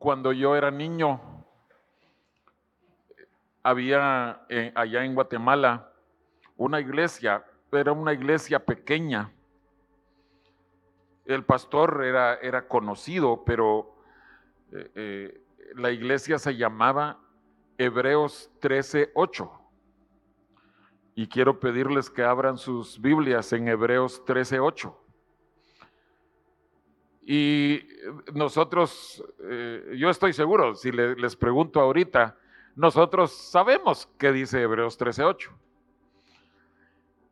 Cuando yo era niño, había eh, allá en Guatemala una iglesia, era una iglesia pequeña. El pastor era, era conocido, pero eh, eh, la iglesia se llamaba Hebreos 13:8. Y quiero pedirles que abran sus Biblias en Hebreos 13:8. Y nosotros, eh, yo estoy seguro, si les pregunto ahorita, nosotros sabemos qué dice Hebreos 13:8.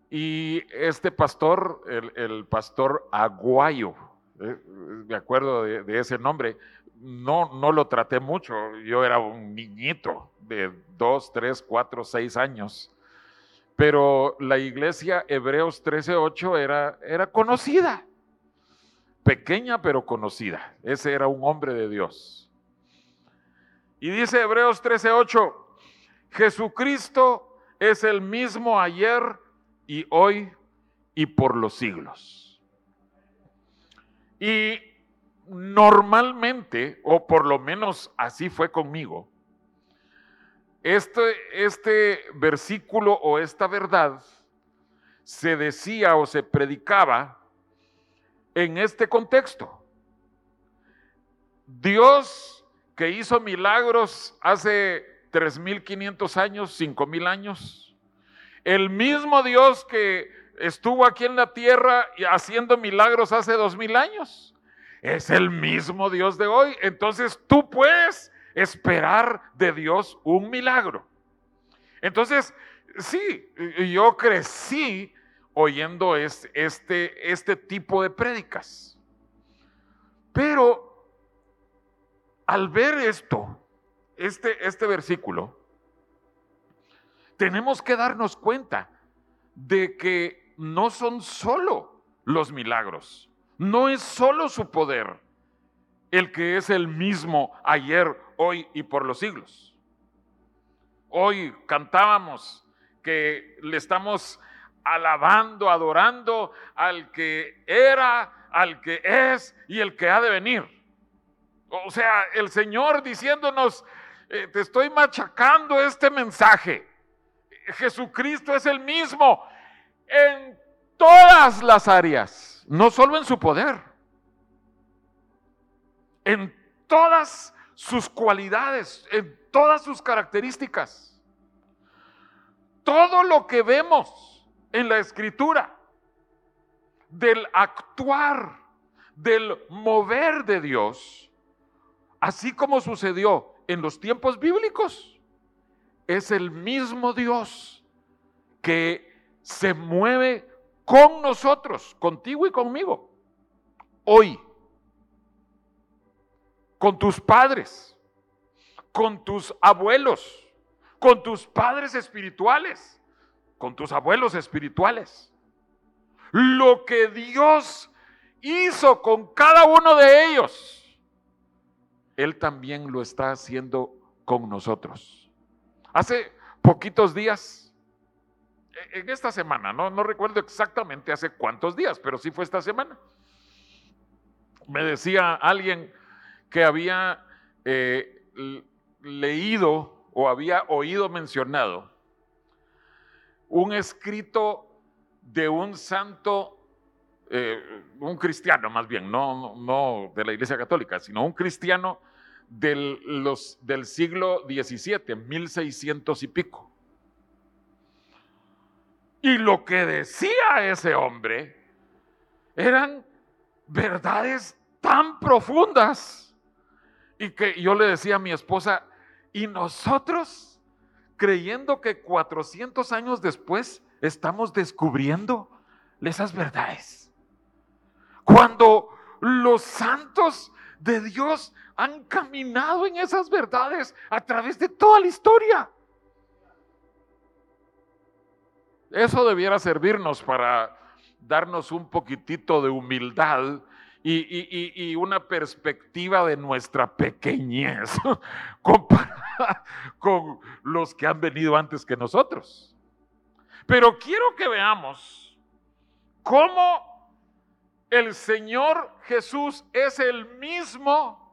Y este pastor, el, pastor Aguayo, eh, de acuerdo de, ese nombre, no, no lo traté mucho. Yo era un niñito de dos, tres, cuatro, seis años. Pero la iglesia Hebreos 13:8 era, era conocida pequeña pero conocida. Ese era un hombre de Dios. Y dice Hebreos 13:8, Jesucristo es el mismo ayer y hoy y por los siglos. Y normalmente, o por lo menos así fue conmigo, este, este versículo o esta verdad se decía o se predicaba en este contexto. Dios que hizo milagros hace 3.500 años, 5.000 años, el mismo Dios que estuvo aquí en la tierra haciendo milagros hace 2.000 años, es el mismo Dios de hoy. Entonces tú puedes esperar de Dios un milagro. Entonces, sí, yo crecí oyendo este, este tipo de prédicas. Pero al ver esto, este, este versículo, tenemos que darnos cuenta de que no son solo los milagros, no es solo su poder el que es el mismo ayer, hoy y por los siglos. Hoy cantábamos que le estamos alabando, adorando al que era, al que es y el que ha de venir. O sea, el Señor diciéndonos, eh, te estoy machacando este mensaje. Jesucristo es el mismo en todas las áreas, no solo en su poder, en todas sus cualidades, en todas sus características. Todo lo que vemos en la escritura del actuar, del mover de Dios, así como sucedió en los tiempos bíblicos, es el mismo Dios que se mueve con nosotros, contigo y conmigo, hoy, con tus padres, con tus abuelos, con tus padres espirituales con tus abuelos espirituales. Lo que Dios hizo con cada uno de ellos, Él también lo está haciendo con nosotros. Hace poquitos días, e-, en esta semana, no, recuerdo exactamente hace cuántos días, pero sí fue esta semana, me decía alguien que había eh, leído o había oído mencionado un escrito de un santo, eh, un cristiano más bien, no, no de la Iglesia Católica, sino un cristiano del, del siglo XVII, 1600 y pico. Y lo que decía ese hombre eran verdades tan profundas y que yo le decía a mi esposa, ¿y nosotros? Creyendo que 400 años después estamos descubriendo esas verdades. Cuando los santos de Dios han caminado en esas verdades a través de toda la historia. Eso debiera servirnos para darnos un poquitito de humildad y, una perspectiva de nuestra pequeñez comparada con los que han venido antes que nosotros. Pero quiero que veamos cómo el Señor Jesús es el mismo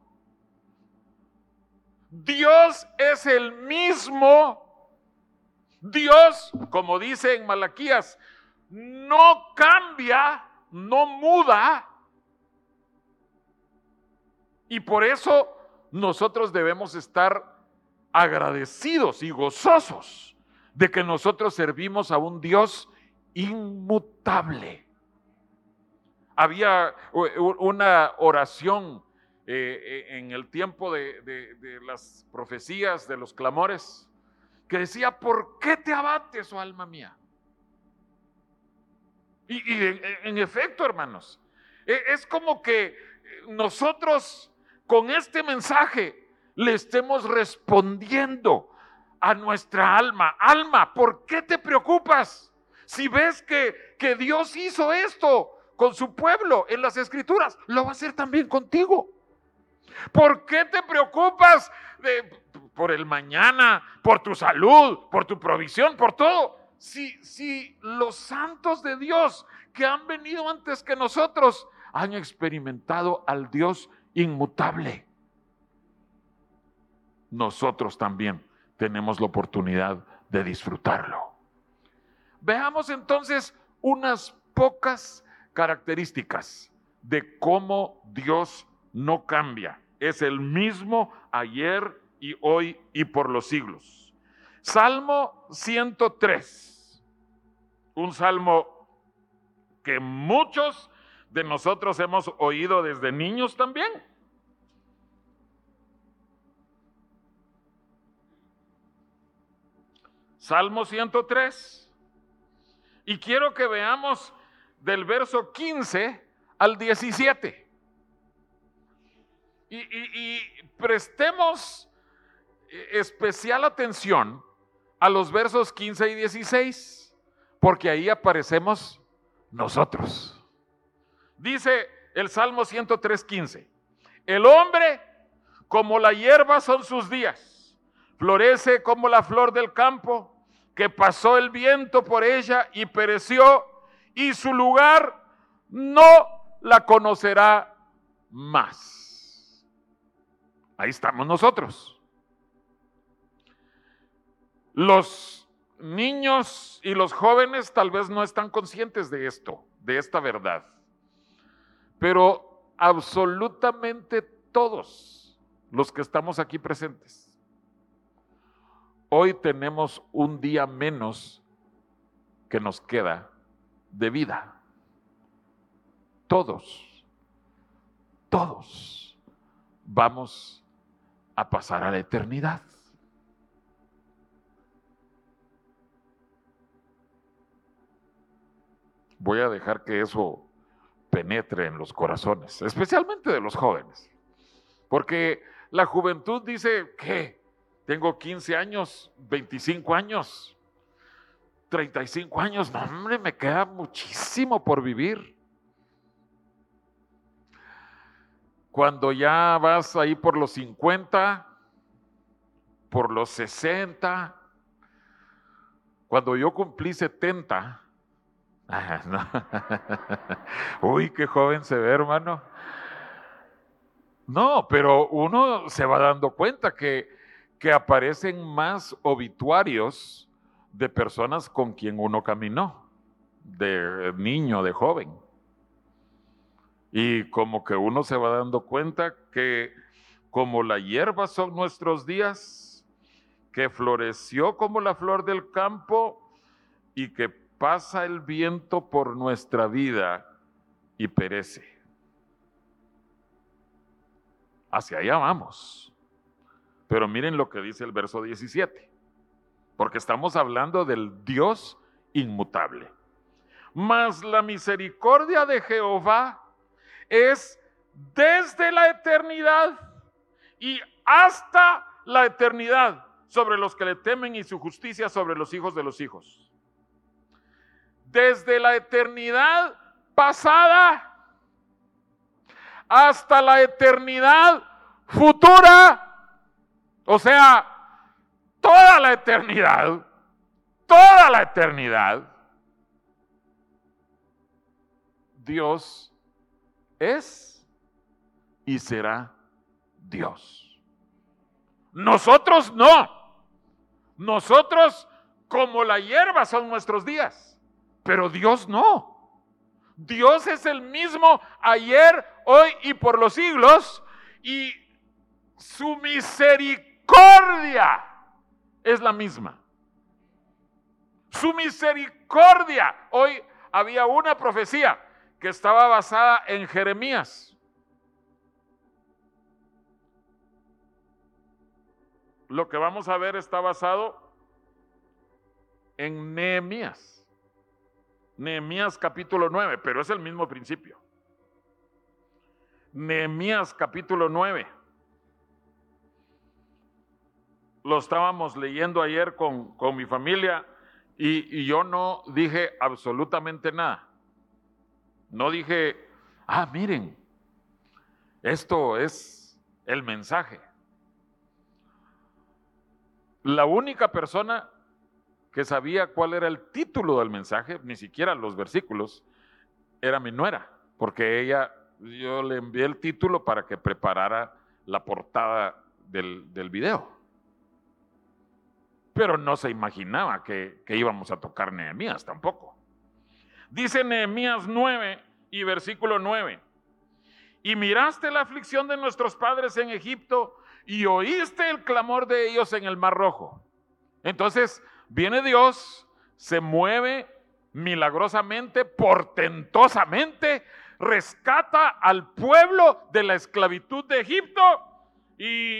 Dios es el mismo. Dios, como dice en Malaquías, no cambia, no muda. Y por eso nosotros debemos estar agradecidos y gozosos de que nosotros servimos a un Dios inmutable. Había una oración eh, eh, en el tiempo de, las profecías, de los clamores, que decía, ¿por qué te abates, oh alma mía? Y, en, efecto, hermanos, e, es como que nosotros con este mensaje le estemos respondiendo a nuestra alma. Alma, ¿por qué te preocupas? Si ves que, que Dios hizo esto con su pueblo en las escrituras, lo va a hacer también contigo. ¿Por qué te preocupas por el mañana, por tu salud, por tu provisión, por todo? Si, si los santos de Dios que han venido antes que nosotros han experimentado al Dios inmutable, nosotros también tenemos la oportunidad de disfrutarlo. Veamos entonces unas pocas características de cómo Dios no cambia es el mismo ayer y hoy y por los siglos. Salmo 103, un salmo que muchos de nosotros hemos oído desde niños también. Salmo 103. Y quiero que veamos del verso 15 al 17. Y, prestemos eh, especial atención a los versos 15 y 16, porque ahí aparecemos nosotros. Dice el Salmo 103.15, el hombre como la hierba son sus días, florece como la flor del campo, que pasó el viento por ella y pereció, y su lugar no la conocerá más. Ahí estamos nosotros. Los niños y los jóvenes tal vez no están conscientes de esto, de esta verdad. Pero absolutamente todos los que estamos aquí presentes, hoy tenemos un día menos que nos queda de vida. Todos, todos vamos a pasar a la eternidad. Voy a dejar que eso penetre en los corazones, especialmente de los jóvenes. Porque la juventud dice que tengo 15 años, 25 años, 35 años, no hombre, me queda muchísimo por vivir. Cuando ya vas ahí por los 50, por los 60, cuando yo cumplí 70, uy, qué joven se ve, hermano. No, pero uno se va dando cuenta que, que aparecen más obituarios de personas con quien uno caminó, de niño, de joven. Y como que uno se va dando cuenta que como la hierba son nuestros días, que floreció como la flor del campo y que pasa el viento por nuestra vida y perece. Hacia allá vamos. Pero miren lo que dice el verso 17, porque estamos hablando del Dios inmutable. Mas la misericordia de Jehová es desde la eternidad y hasta la eternidad sobre los que le temen y su justicia sobre los hijos de los hijos. Desde la eternidad pasada hasta la eternidad futura, o sea, toda la eternidad, toda la eternidad, Dios es y será Dios. Nosotros no. Nosotros como la hierba son nuestros días, pero Dios no. Dios es el mismo ayer, hoy y por los siglos y su misericordia es la misma. Su misericordia. Hoy había una profecía que estaba basada en Jeremías. Lo que vamos a ver está basado en Nehemías. Nehemías capítulo 9, pero es el mismo principio. Nehemías capítulo 9. Lo estábamos leyendo ayer con, con mi familia y, y yo no dije absolutamente nada. No dije, ah, miren, esto es el mensaje. La única persona que sabía cuál era el título del mensaje, ni siquiera los versículos, era mi nuera, porque ella, yo le envié el título para que preparara la portada del, del video. Pero no se imaginaba que, que íbamos a tocar Nehemías tampoco. Dice Nehemías 9 y versículo 9. Y miraste la aflicción de nuestros padres en Egipto y oíste el clamor de ellos en el Mar Rojo. Entonces, Viene Dios, se mueve milagrosamente, portentosamente, rescata al pueblo de la esclavitud de Egipto y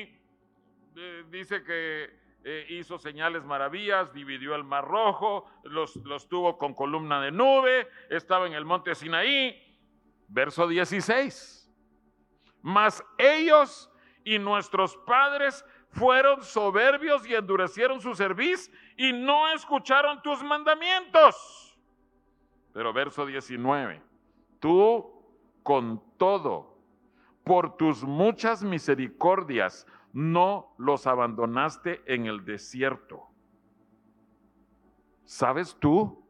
eh, dice que eh, hizo señales maravillas, dividió el mar rojo, los, los tuvo con columna de nube, estaba en el monte Sinaí. Verso 16. Mas ellos y nuestros padres fueron soberbios y endurecieron su cerviz y no escucharon tus mandamientos. Pero verso 19, tú con todo, por tus muchas misericordias, no los abandonaste en el desierto. ¿Sabes tú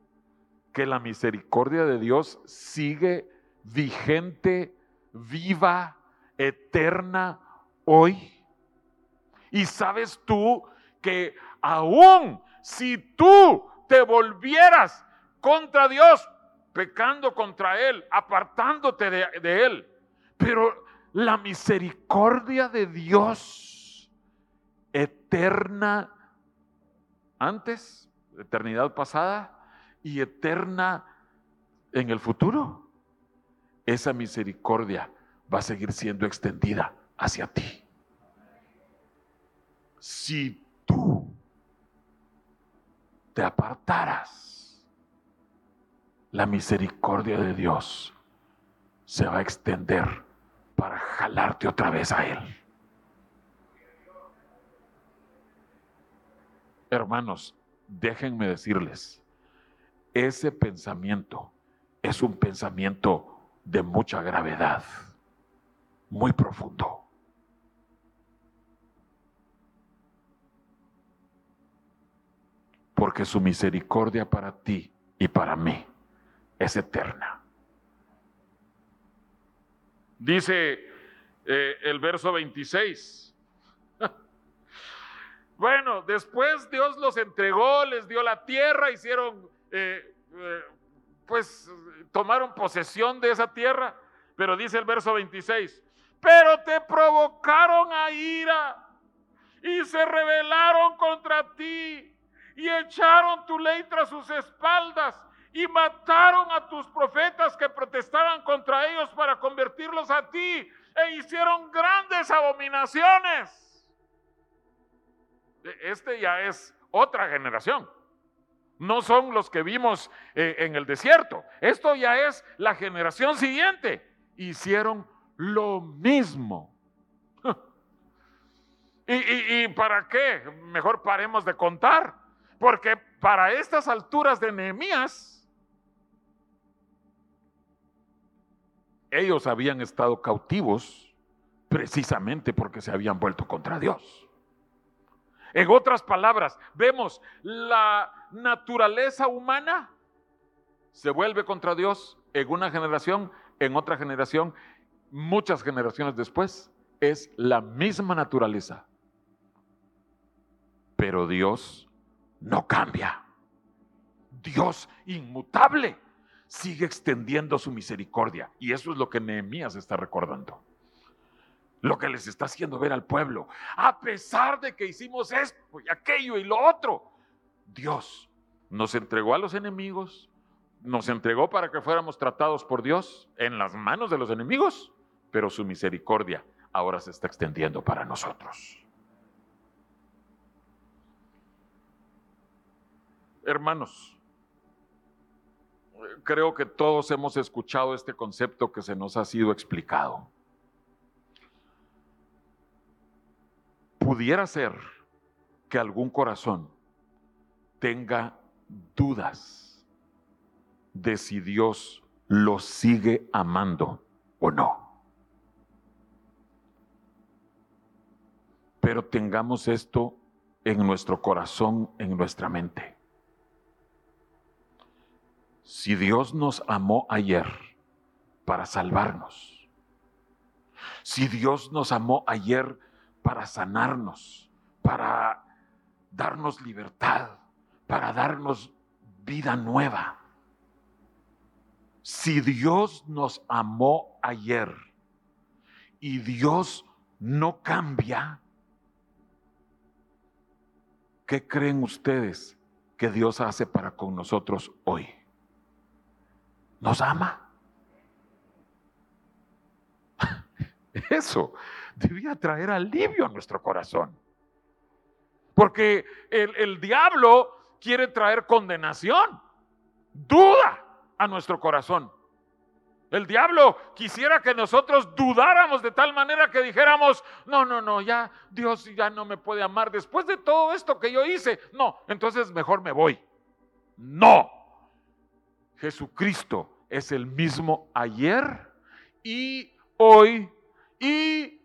que la misericordia de Dios sigue vigente, viva, eterna hoy? Y sabes tú que aún si tú te volvieras contra Dios, pecando contra Él, apartándote de, Él, pero la misericordia de Dios eterna antes, eternidad pasada y eterna en el futuro, esa misericordia va a seguir siendo extendida hacia ti. Si tú te apartaras, la misericordia de Dios se va a extender para jalarte otra vez a Él. Hermanos, déjenme decirles, ese pensamiento es un pensamiento de mucha gravedad, muy profundo. Porque su misericordia para ti y para mí es eterna. Dice eh, el verso 26. bueno, después Dios los entregó, les dio la tierra, hicieron, eh, eh, pues tomaron posesión de esa tierra, pero dice el verso 26, pero te provocaron a ira y se rebelaron contra ti y echaron tu ley tras sus espaldas y mataron a tus profetas que protestaban contra ellos para convertirlos a ti e hicieron grandes abominaciones. E, este ya es otra generación. No son los que vimos eh, en el desierto. Esto ya es la generación siguiente. Hicieron lo mismo. ¿Y, y para qué? Mejor paremos de contar. Porque para estas alturas de Nehemías, ellos habían estado cautivos precisamente porque se habían vuelto contra Dios. En otras palabras, vemos la naturaleza humana se vuelve contra Dios en una generación, en otra generación, muchas generaciones después, es la misma naturaleza Pero Dios no cambia. Dios inmutable sigue extendiendo su misericordia. Y eso es lo que Nehemías está recordando. Lo que les está haciendo ver al pueblo. A pesar de que hicimos esto y aquello y lo otro, Dios nos entregó a los enemigos, nos entregó para que fuéramos tratados por Dios en las manos de los enemigos, pero su misericordia ahora se está extendiendo para nosotros. Hermanos, creo que todos hemos escuchado este concepto que se nos ha sido explicado. Pudiera ser que algún corazón tenga dudas de si Dios lo sigue amando o no. Pero tengamos esto en nuestro corazón, en nuestra mente. Si Dios nos amó ayer para salvarnos, si Dios nos amó ayer para sanarnos, para darnos libertad, para darnos vida nueva. Si Dios nos amó ayer y Dios no cambia, ¿qué creen ustedes que Dios hace para con nosotros hoy? Nos ama. Eso debía traer alivio a nuestro corazón. Porque el, el diablo quiere traer condenación, duda a nuestro corazón. El diablo quisiera que nosotros dudáramos de tal manera que dijéramos, no, no, no, ya Dios ya no me puede amar después de todo esto que yo hice. No, entonces mejor me voy. No. Jesucristo es el mismo ayer y hoy y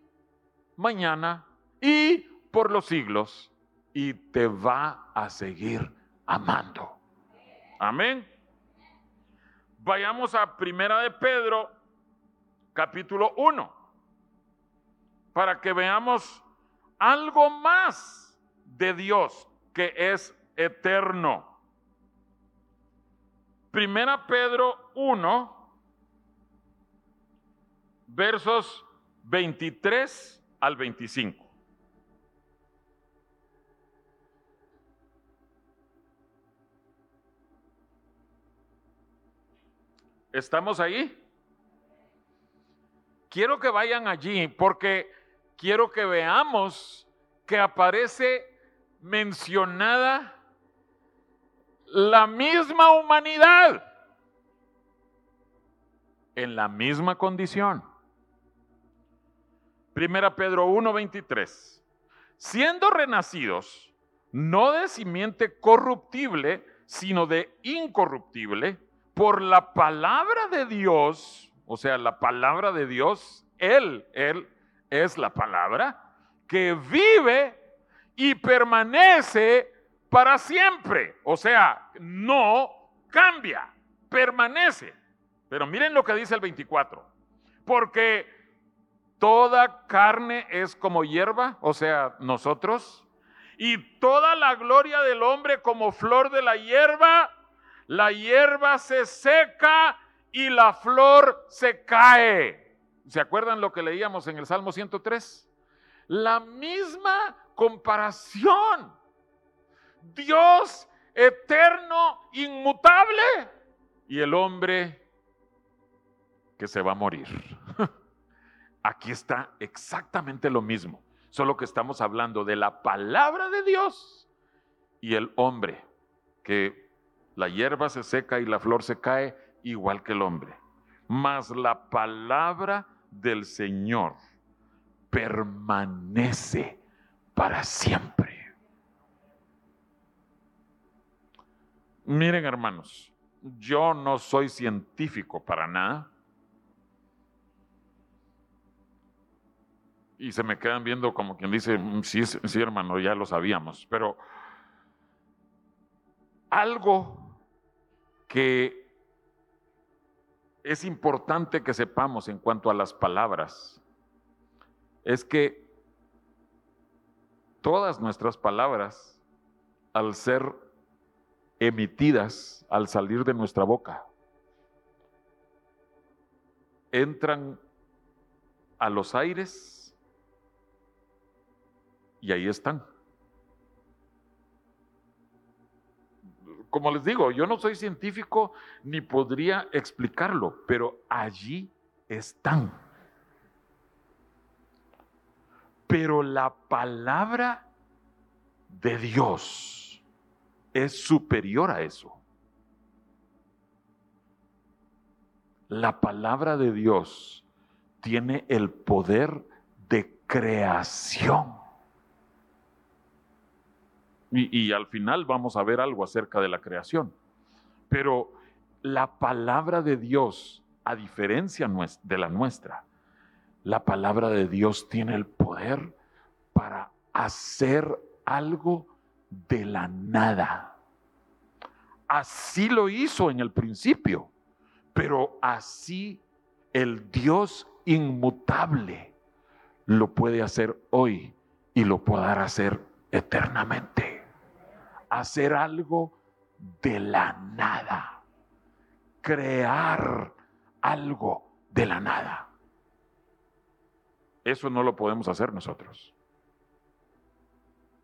mañana y por los siglos y te va a seguir amando. Amén. Vayamos a Primera de Pedro, capítulo 1, para que veamos algo más de Dios que es eterno. Primera Pedro 1, versos 23 al 25. ¿Estamos ahí? Quiero que vayan allí porque quiero que veamos que aparece mencionada la misma humanidad en la misma condición. Primera Pedro 1:23. Siendo renacidos, no de simiente corruptible, sino de incorruptible por la palabra de Dios, o sea, la palabra de Dios, Él, Él es la palabra, que vive y permanece para siempre. O sea, no cambia, permanece. Pero miren lo que dice el 24. Porque toda carne es como hierba, o sea, nosotros, y toda la gloria del hombre como flor de la hierba, la hierba se seca y la flor se cae. ¿Se acuerdan lo que leíamos en el Salmo 103? La misma comparación. Dios eterno, inmutable, y el hombre que se va a morir. Aquí está exactamente lo mismo, solo que estamos hablando de la palabra de Dios y el hombre que la hierba se seca y la flor se cae igual que el hombre. Mas la palabra del Señor permanece para siempre. Miren hermanos, yo no soy científico para nada. Y se me quedan viendo como quien dice, mm, sí, sí hermano, ya lo sabíamos, pero algo que es importante que sepamos en cuanto a las palabras es que todas nuestras palabras al ser emitidas al salir de nuestra boca, entran a los aires y ahí están. Como les digo, yo no soy científico ni podría explicarlo, pero allí están. Pero la palabra de Dios es superior a eso. La palabra de Dios tiene el poder de creación. Y, al final vamos a ver algo acerca de la creación. Pero la palabra de Dios, a diferencia de la nuestra, la palabra de Dios tiene el poder para hacer algo de la nada. Así lo hizo en el principio, pero así el Dios inmutable lo puede hacer hoy y lo podrá hacer eternamente. Hacer algo de la nada. Crear algo de la nada. Eso no lo podemos hacer nosotros.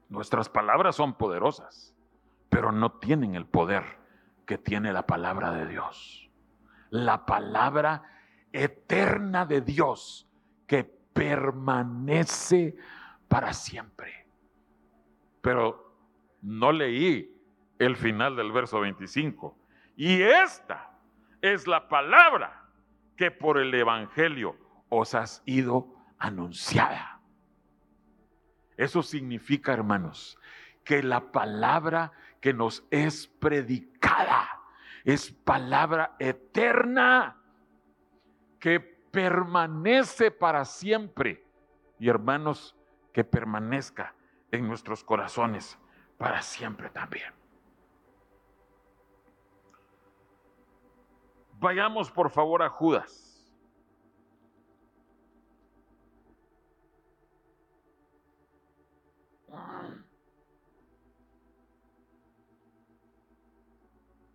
Nuestras palabras son poderosas, pero no tienen el poder que tiene la palabra de Dios. La palabra eterna de Dios que permanece para siempre. Pero no leí el final del verso 25. Y esta es la palabra que por el Evangelio os has ido anunciada. Eso significa, hermanos, que la palabra que nos es predicada es palabra eterna que permanece para siempre. Y hermanos, que permanezca en nuestros corazones para siempre también. Vayamos por favor a Judas.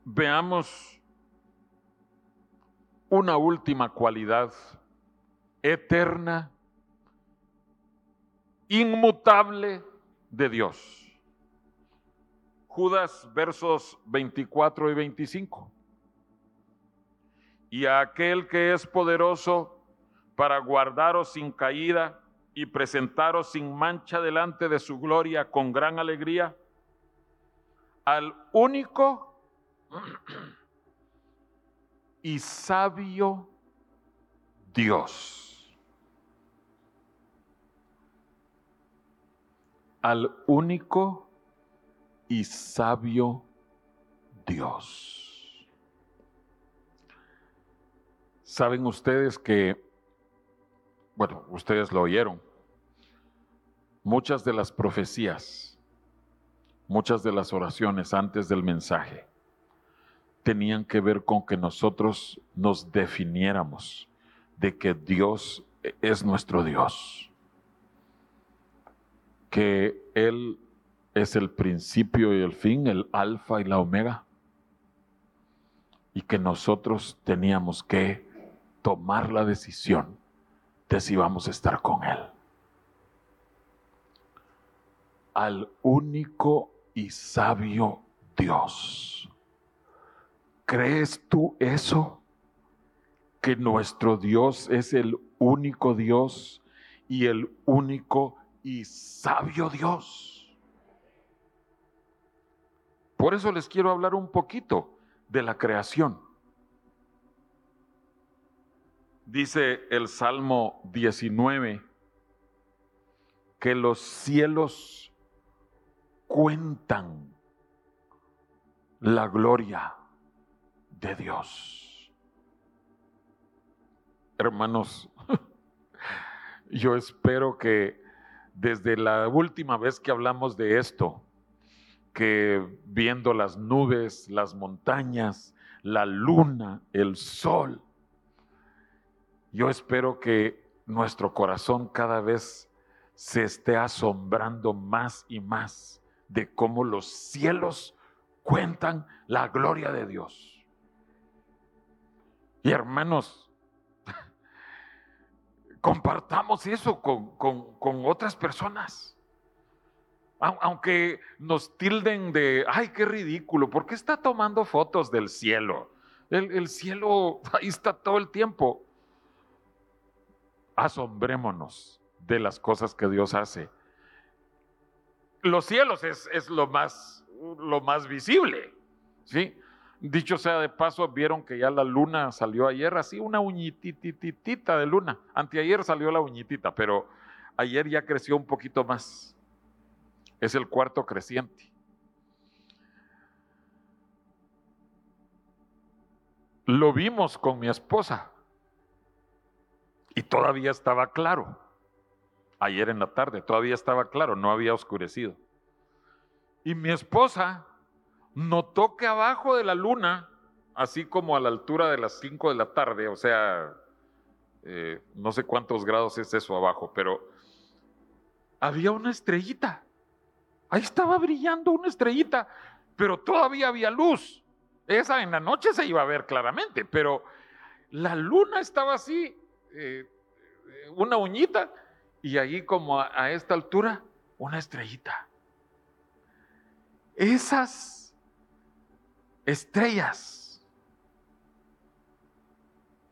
Veamos una última cualidad eterna, inmutable de Dios. Judas versos 24 y 25. Y a aquel que es poderoso para guardaros sin caída y presentaros sin mancha delante de su gloria con gran alegría, al único y sabio Dios. Al único y sabio Dios. Saben ustedes que bueno, ustedes lo oyeron, muchas de las profecías, muchas de las oraciones antes del mensaje tenían que ver con que nosotros nos definiéramos de que Dios es nuestro Dios, que Él es el principio y el fin, el alfa y la omega, y que nosotros teníamos que tomar la decisión si vamos a estar con Él. Al único y sabio Dios. ¿Crees tú eso? Que nuestro Dios es el único Dios y el único y sabio Dios. Por eso les quiero hablar un poquito de la creación. Dice el Salmo 19 que los cielos cuentan la gloria de Dios. Hermanos, yo espero que desde la última vez que hablamos de esto, que viendo las nubes, las montañas, la luna, el sol, yo espero que nuestro corazón cada vez se esté asombrando más y más de cómo los cielos cuentan la gloria de Dios. Y hermanos, compartamos eso con, otras personas. Aunque nos tilden de, ay, qué ridículo, ¿por qué está tomando fotos del cielo? El, el cielo ahí está todo el tiempo. Asombrémonos de las cosas que Dios hace. Los cielos es, es lo, más, lo más visible, ¿sí? Dicho sea de paso, vieron que ya la luna salió ayer, así una uñitititita de luna. Anteayer salió la uñitita, pero ayer ya creció un poquito más. Es el cuarto creciente. Lo vimos con mi esposa y todavía estaba claro. Ayer en la tarde todavía estaba claro, no había oscurecido. Y mi esposa notó que abajo de la luna, así como a la altura de las 5 de la tarde, o sea, eh, no sé cuántos grados es eso abajo, pero había una estrellita. Ahí estaba brillando una estrellita, pero todavía había luz. Esa en la noche se iba a ver claramente, pero la luna estaba así, eh, una uñita, y ahí como a esta altura, una estrellita. Esas estrellas,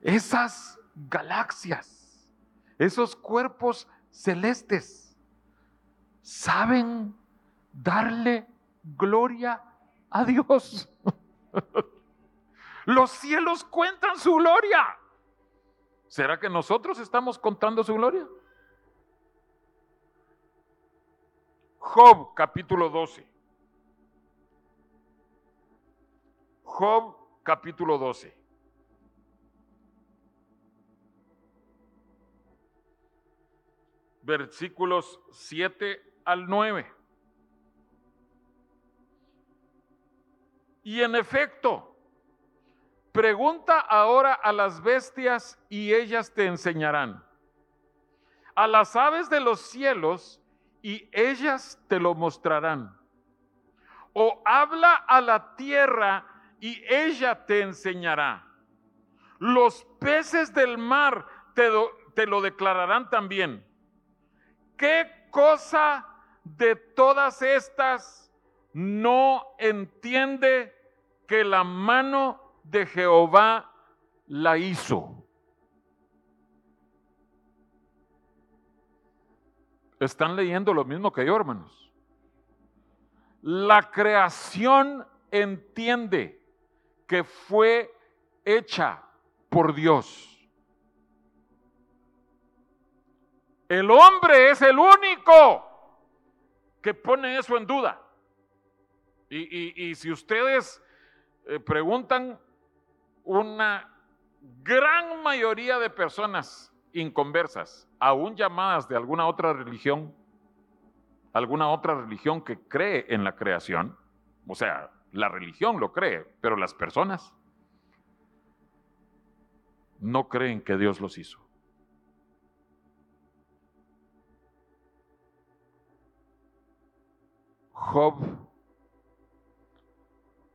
esas galaxias, esos cuerpos celestes, saben darle gloria a Dios. Los cielos cuentan su gloria. ¿Será que nosotros estamos contando su gloria? Job capítulo 12. Job capítulo 12. Versículos 7 al 9. Y en efecto, pregunta ahora a las bestias y ellas te enseñarán. A las aves de los cielos y ellas te lo mostrarán. O habla a la tierra y ella te enseñará. Los peces del mar te, lo declararán también. ¿Qué cosa de todas estas no entiende que la mano de Jehová la hizo? Están leyendo lo mismo que yo, hermanos. La creación entiende que fue hecha por Dios. El hombre es el único que pone eso en duda. Y, si ustedes eh, preguntan, una gran mayoría de personas inconversas, aún llamadas de alguna otra religión, alguna otra religión que cree en la creación, o sea, la religión lo cree, pero las personas no creen que Dios los hizo. Job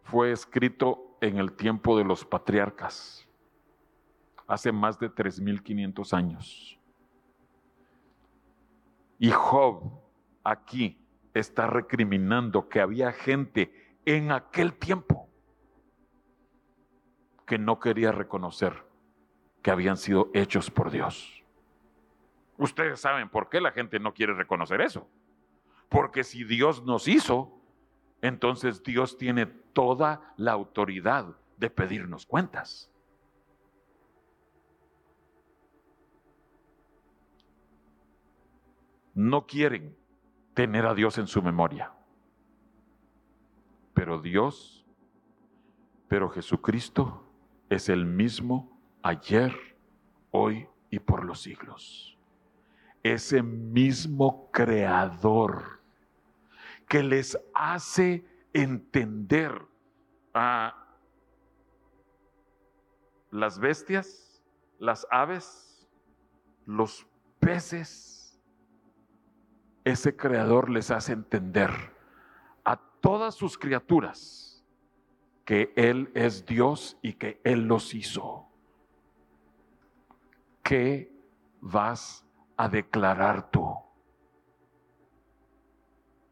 fue escrito en el tiempo de los patriarcas, hace más de 3.500 años. Y Job aquí está recriminando que había gente en aquel tiempo que no quería reconocer que habían sido hechos por Dios. Ustedes saben por qué la gente no quiere reconocer eso. Porque si Dios nos hizo, entonces Dios tiene toda la autoridad de pedirnos cuentas. No quieren tener a Dios en su memoria pero Dios, pero Jesucristo es el mismo ayer, hoy y por los siglos. Ese mismo creador que les hace entender a las bestias, las aves, los peces, ese creador les hace entender todas sus criaturas que Él es Dios y que Él los hizo. ¿Qué vas a declarar tú?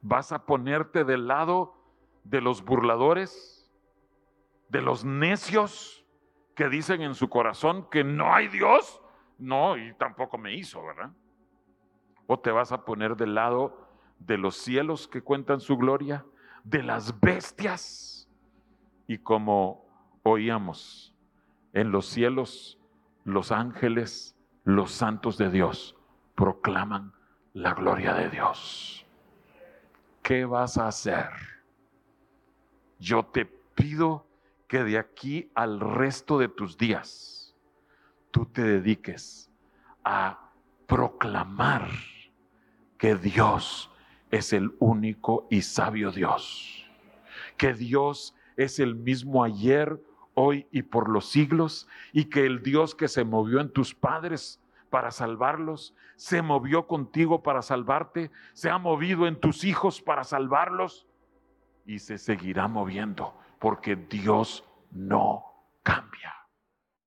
¿Vas a ponerte del lado de los burladores, de los necios que dicen en su corazón que no hay Dios? No, y tampoco me hizo, ¿verdad? ¿O te vas a poner del lado de los cielos que cuentan su gloria, de las bestias? Y como oíamos, en los cielos los ángeles, los santos de Dios, proclaman la gloria de Dios. ¿Qué vas a hacer? Yo te pido que de aquí al resto de tus días tú te dediques a proclamar que Dios es el único y sabio Dios, que Dios es el mismo ayer, hoy y por los siglos, y que el Dios que se movió en tus padres para salvarlos, se movió contigo para salvarte, se ha movido en tus hijos para salvarlos y se seguirá moviendo, porque Dios no cambia.